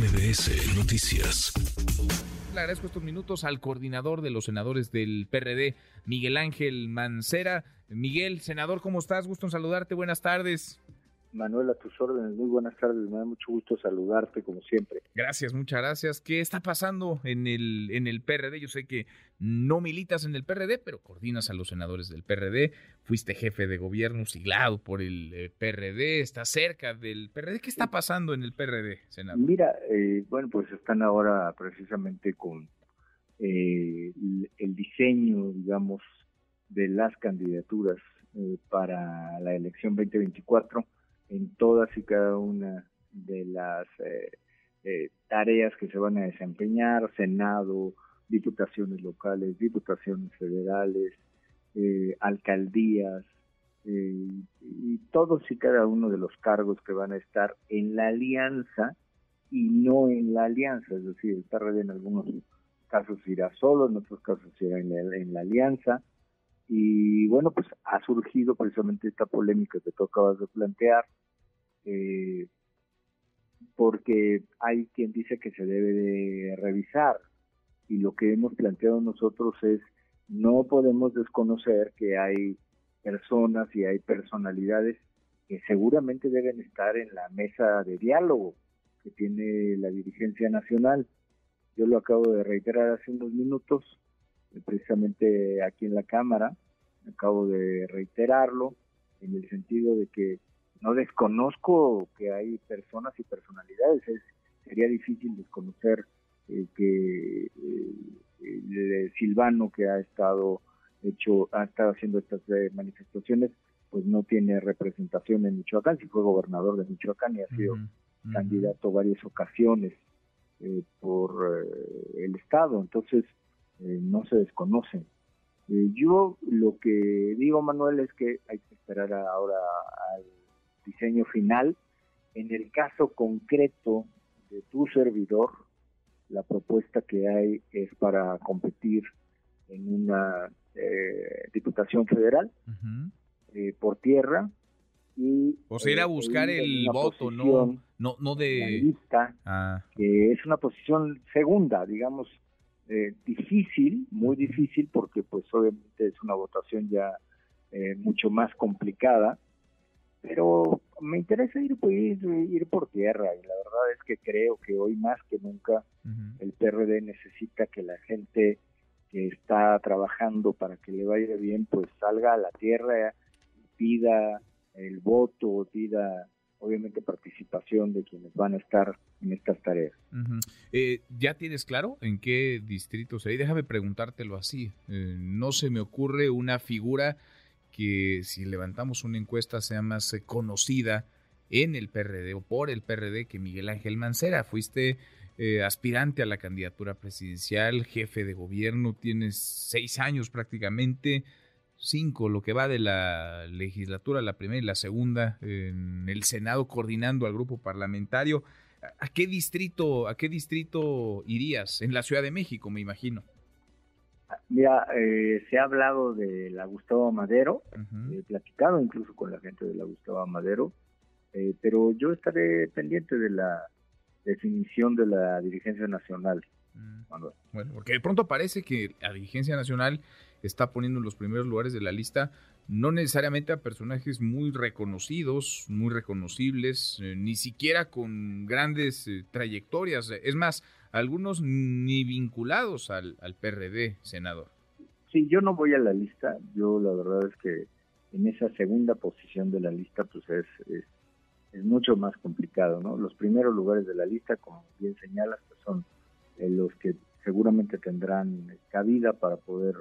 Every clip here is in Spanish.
MBS Noticias. Le agradezco estos minutos al coordinador de los senadores del PRD, Miguel Ángel Mancera. Miguel, senador, ¿cómo estás? Gusto en saludarte. Buenas tardes. Manuel, a tus órdenes. Muy buenas tardes. Me da mucho gusto saludarte, como siempre. Gracias, muchas gracias. ¿Qué está pasando en el, en el PRD? Yo sé que no militas en el PRD, pero coordinas a los senadores del PRD. Fuiste jefe de gobierno siglado por el eh, PRD. Estás cerca del PRD. ¿Qué está pasando en el PRD, senador? Mira, eh, bueno, pues están ahora precisamente con eh, el diseño, digamos, de las candidaturas para la elección 2024 en todas y cada una de las eh, eh, tareas que se van a desempeñar, Senado, diputaciones locales, diputaciones federales, eh, alcaldías, y todos y cada uno de los cargos que van a estar en la alianza y no en la alianza, es decir, el PRD en algunos casos irá solo, en otros casos irá en la, en la alianza, y bueno, pues ha surgido precisamente esta polémica que tú acabas de plantear, eh, porque hay quien dice que se debe de revisar y lo que hemos planteado nosotros es no podemos desconocer que hay personas y hay personalidades que seguramente deben estar en la mesa de diálogo que tiene la dirigencia nacional. Yo lo acabo de reiterar hace unos minutos, precisamente aquí en la Cámara, acabo de reiterarlo, en el sentido de que no desconozco que hay personas y personalidades, es, sería difícil desconocer eh, que eh, Silvano que ha estado hecho, ha estado haciendo estas eh, manifestaciones, pues no tiene representación en Michoacán, si fue gobernador de Michoacán y ha sido candidato varias ocasiones por el Estado, entonces no se desconocen. yo lo que digo, Manuel, es que hay que esperar ahora al diseño final. En el caso concreto de tu servidor, la propuesta que hay es para competir en una eh, diputación federal eh, por tierra y o sea ir a eh, buscar el voto no no no de lista ah. que es una posición segunda digamos difícil muy difícil porque pues obviamente es una votación ya mucho más complicada. Pero me interesa ir, ir, ir por tierra y la verdad es que creo que hoy más que nunca el PRD necesita que la gente que está trabajando para que le vaya bien pues salga a la tierra pida el voto, pida obviamente participación de quienes van a estar en estas tareas. Eh, ¿Ya tienes claro en qué distrito sería? Déjame preguntártelo así. Eh, no se me ocurre una figura que si levantamos una encuesta sea más eh, conocida en el PRD o por el PRD que Miguel Ángel Mancera. Fuiste eh, aspirante a la candidatura presidencial, jefe de gobierno, tienes seis años prácticamente, cinco, lo que va de la legislatura, la primera y la segunda, en el Senado coordinando al grupo parlamentario. ¿A qué distrito, a qué distrito irías? En la Ciudad de México, me imagino. Mira, eh, se ha hablado de la Gustavo Madero, he platicado incluso con la gente de la Gustavo Madero, eh, pero yo estaré pendiente de la definición de la dirigencia nacional. Mm. Bueno, porque de pronto parece que la dirigencia nacional está poniendo en los primeros lugares de la lista no necesariamente a personajes muy reconocidos, muy reconocibles, eh, ni siquiera con grandes trayectorias. Es más, algunos ni vinculados al, al PRD, senador. Sí, yo no voy a la lista, yo la verdad es que en esa segunda posición de la lista pues es, es, mucho más complicado, ¿no? Los primeros lugares de la lista, como bien señalas, pues son eh, los que seguramente tendrán cabida para poder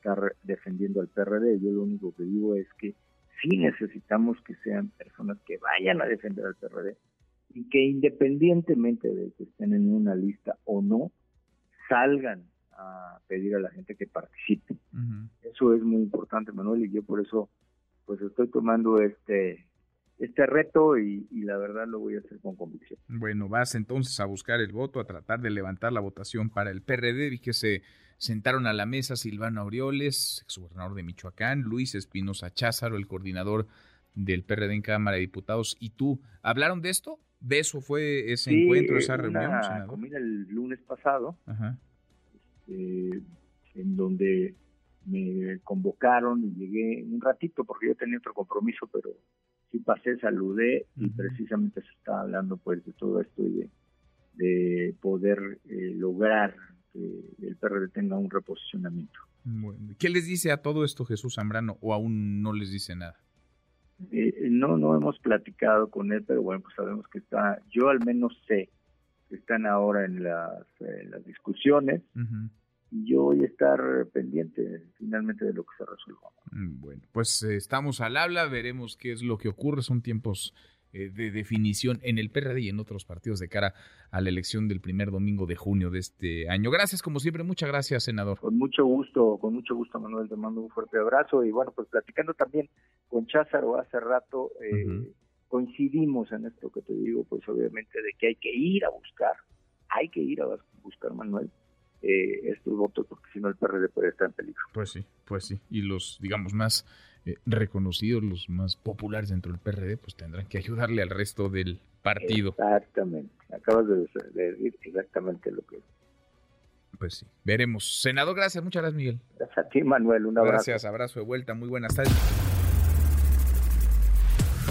estar defendiendo al PRD. Yo lo único que digo es que sí necesitamos que sean personas que vayan a defender al PRD, y que independientemente de que estén en una lista o no, salgan a pedir a la gente que participe. Eso es muy importante, Manuel, y yo por eso pues estoy tomando este este reto y, la verdad lo voy a hacer con convicción. Bueno, vas entonces a buscar el voto, a tratar de levantar la votación para el PRD. Vi que se sentaron a la mesa Silvano Aureoles, exgobernador de Michoacán, Luis Espinosa Cházaro, el coordinador del PRD en Cámara de Diputados y tú, ¿hablaron de esto? ¿De eso fue ese encuentro, esa reunión? Una comida el lunes pasado, este, en donde me convocaron y llegué un ratito porque yo tenía otro compromiso, pero sí pasé, saludé y precisamente se estaba hablando pues de todo esto y de, de poder eh, lograr que el PRD tenga un reposicionamiento. ¿Qué les dice a todo esto Jesús Zambrano o aún no les dice nada? Eh, no, no hemos platicado con él, pero bueno, pues sabemos que está, yo al menos sé que están ahora en las, las discusiones y yo voy a estar pendiente finalmente de lo que se resuelva. Mm, bueno, pues eh, estamos al habla, veremos qué es lo que ocurre, son tiempos eh, de definición en el PRD y en otros partidos de cara a la elección del primer domingo de junio de este año. Gracias, como siempre, muchas gracias, senador. Con mucho gusto, con mucho gusto, Manuel, te mando un fuerte abrazo y bueno, pues platicando también con Cházaro hace rato, eh, coincidimos en esto que te digo, pues obviamente de que hay que ir a buscar, hay que ir a buscar, Manuel, eh, estos votos, porque si no el PRD puede estar en peligro. Pues sí, pues sí. Y los, digamos, más eh, reconocidos, los más populares dentro del PRD, pues tendrán que ayudarle al resto del partido. Exactamente. Acabas de, decir exactamente lo que pues sí, veremos. Senador, gracias, muchas gracias, Miguel. Gracias a ti, Manuel, un abrazo. Gracias, abrazo de vuelta, muy buenas tardes.